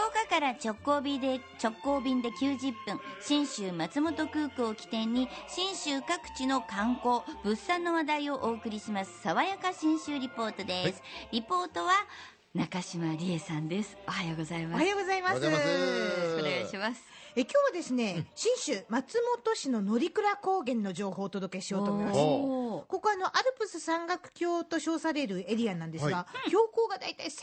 福岡から直行便で直行便で90分信州松本空港を起点に信州各地の観光物産の話題をお送りします。爽やか信州リポートです、リポートは中島理恵さんです。おはようございおはますようございます。おはようございます。お願いします。え今日はですね、信州松本市の乗鞍高原の情報をお届けしようと思います。ここはあのアルプス山岳橋と称されるエリアなんですが、は標高がだいたい1100メ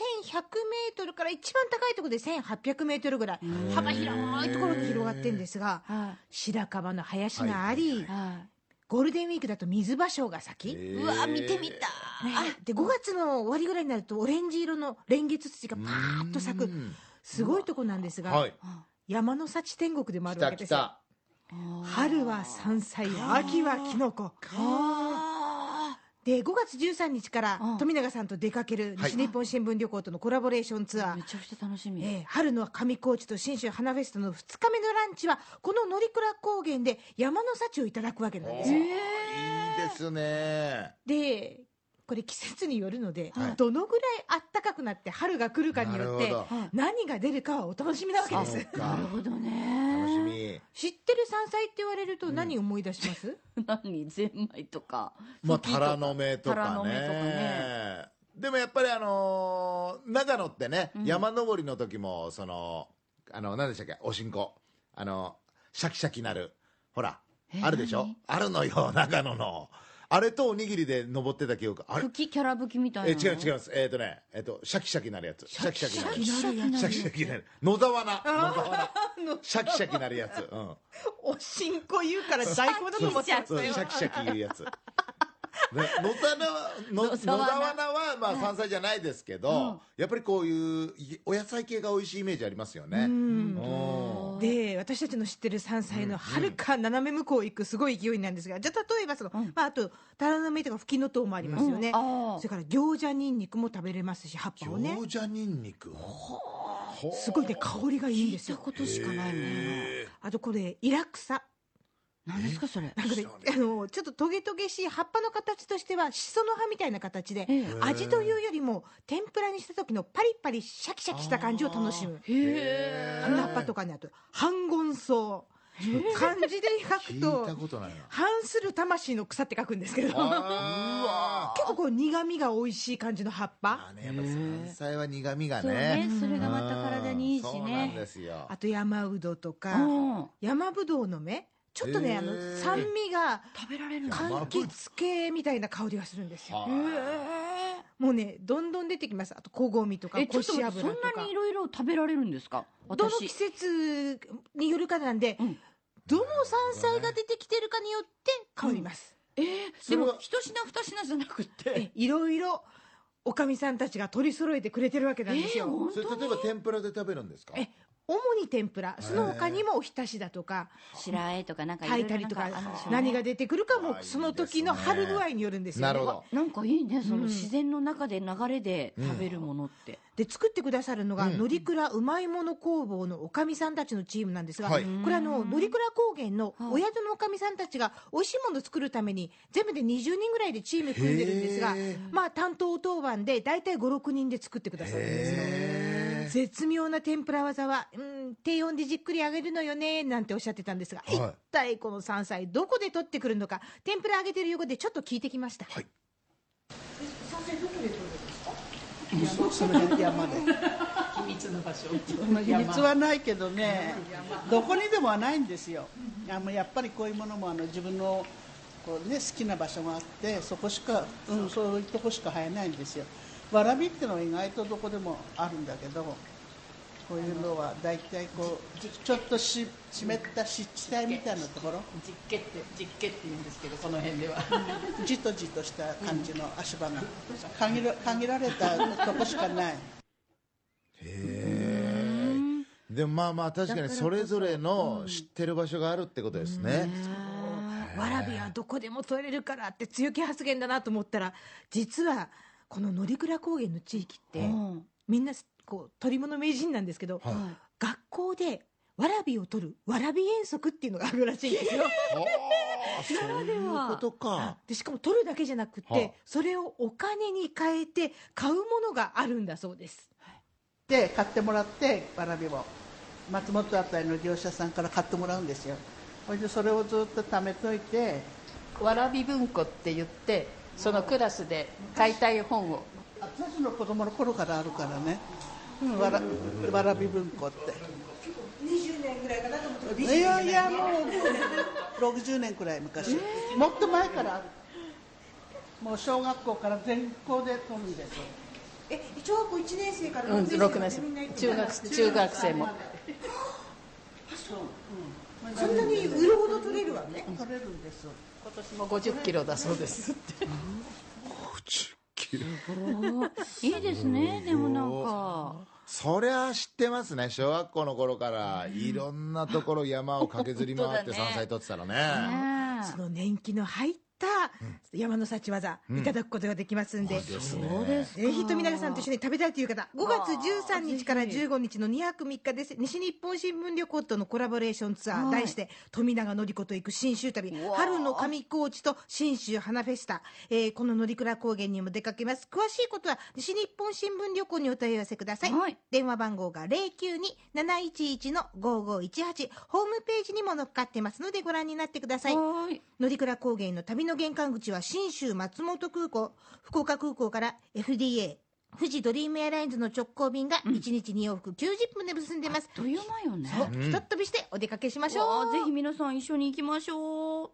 ートルから一番高いところで1800メートルぐらい幅広いところに広がってるんですがは白樺の林があり、い。はゴールデンウィークだと水芭蕉が咲き、い、うわ見てみたい、で5月の終わりぐらいになるとオレンジ色のレンゲツツジがパーッと咲く。すごいとこなんですが、はい。山の幸天国でもあ来るわけですよ。春は山菜秋はキノコ。あで5月13日からうん。富永さんと出かけるはい。西日本新聞旅行とのコラボレーションツアー、めちゃくちゃ楽しみ、えー春の上高地と信州花フェストの2日目のランチはこの乗鞍高原で山の幸をいただくわけなんですよ。いいですね。でこれ季節によるので、はい。どのぐらい暖かくなって春が来るかによって何が出るかはお楽しみなわけです。なるほど楽ねしみ。知ってる山菜って言われると何を思い出します、何ゼンマイとか。まあ、タラの芽とかね。ね。でもやっぱりあのー長野ってね、山登りの時も、その、あの、何でしたっけ、おしんこ。あの、シャキシャキなる。ほら、えあるでしょ？何？あるのよ、長野の。あれとおにぎりで登ってた記憶。あれ？キャラ吹きみたいなえ違う違います。えっ、とね、えっ、と、シャキシャキなるやつ。シャキシャキなる。シャキシャキなるシャキシャキなる。野沢菜。野沢菜。シャキシャキなるやつ。うん。おしんこ言うから大根だと思っちゃっそう、たよシャキシャキ言うやつ。ね、野沢菜はの野野沢菜沢菜はまあ山菜じゃないですけど、やっぱりこういういお野菜系が美味しいイメージありますよね。うんで私たちの知ってる山菜のはるか斜め向こう行くすごい勢いなんですがじゃあ例えばその、まあ、あとタラの芽とかフキノトウもありますよね、うん。それから餃子ニンニクも食べれますし葉っぱをね。餃子ニンニク。すごいね香りがいいんですよ。聞いたことしかないあとこれイラクサ何ですかそれ。なんかねあのちょっとトゲトゲしい葉っぱの形としてはシソの葉みたいな形で、ええ。味というよりも天ぷらにした時のパリパリシャキシャキした感じを楽しむ。へえ。あの葉っぱとかねあと半言草。漢字で書聞いくとたことないな。反する魂の草って書くんですけど。結構こう苦味が美味しい感じの葉っぱ。まあね、やっぱ山菜は苦味がそうねね。それがまた体にいいしそうなんねですよ。あと山うどとかうん。山ぶどうの芽ちょっとねあの酸味が食べられるの？柑橘系みたいな香りがするんですよ。はもうねどんどん出てきます。あとこごみとかえちょこし油とか。んなにいろいろ食べられるんですか？どの季私節によるかなんで、うん。どの山菜が出てきてるかによって変わります、えーでも一品二品じゃなくて。えいろいろおかみさんたちが取り揃えてくれてるわけなんですよ、えー本それ例えば天ぷらで食べるんですか？え主に天ぷら。その他にもおひたしだとか白あえとかなんか炊いたりとか何が出てくるかもその時の春具合によるんですよ、ね、なるほど。なんかいいねそうん。の自然の中で流れで食べるものって、で作ってくださるのが、うん。乗鞍うまいもの工房のおかみさんたちのチームなんですが、はい。これあの乗鞍高原のはい。お宿のおかみさんたちが美味しいものを作るために全部で20人ぐらいでチーム組んでるんですがまあ担当当番で大体56人で作ってくださるんです。よ絶妙な天ぷら技は、うん、低温でじっくり揚げるのよねなんておっしゃってたんですが、はい。一体この山菜どこで取ってくるのか天ぷら揚げてる横でちょっと聞いてきました、はい。その辺山で。秘密の場所。まあ秘密はないけどねどこにでもはないんですよ。あのやっぱりこういうものもあの自分のこう、ね、好きな場所があってそこしか、うん、そういうとこしか生えないんですよ。わらびってのは意外とどこでもあるんだけどこういうのは大体こうちょちょっとし湿った湿地帯みたいなところ。実家って実家って言うんですけどこの辺では。じとじとした感じの足場が。限ら限られたとこしかない。へえ。でもまあまあ確かにそ。れぞれの知ってる場所があるってことですね、わらびはどこでも取れるからって強気発言だなと思ったら実はこの乗鞍高原の地域って、うん。みんなこう取り物名人なんですけど、はい。学校でわらびを取るわらび遠足っていうのがあるらしいんですよ。ああそういうことか。でしかも取るだけじゃなくて、はあそれをお金に変えて買うものがあるんだそうです。で買ってもらってわらびを松本あたりの業者さんから買ってもらうんですよそれでそれをずっと貯めといてわらび文庫って言ってそのクラスで買いたい本を。私の子供の頃からあるからね、うん、わらわらび文庫って。20年ぐらいかなと思って。いやいやもう60年くらい昔、もっと前からある。もう小学校から全校で取るんです。え小学校1年生からうん6 6年年生までみんな行く生。中学中学生もそんなに売るほど取れるわね。取れるんです今年も50キロだそうです。って50キロ。いいですねでもなんかそりゃ知ってますね。小学校の頃からいろんなところ山を駆けずり回って山菜取ってたらね。ねその年季の入った山の幸技、いただくことができますんで、そうですか。ぜひ富永さんと一緒に食べたいという方、5月13日から15日の2泊3日です。西日本新聞旅行とのコラボレーションツアー、はい。題して、富永のり子と行く新州旅、春の上高地と新州花フェスタ、えーこの乗鞍高原にも出かけます。詳しいことは、西日本新聞旅行にお問い合わせください。はい。電話番号が092-711-5518、ホームページにも載っかってますのでご覧になってください。乗鞍高原の旅の玄関口は信州松本空港福岡空港から FDA 富士ドリームエアラインズの直行便が1日2往復90分で結んでます、という間よね。そうひとっ飛びしてお出かけしましょう。ぜひ皆さん一緒に行きましょう。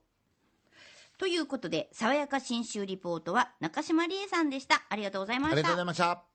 ということで爽やか新州リポートは中島理恵さんでした。ありがとうございました。ありがとうございました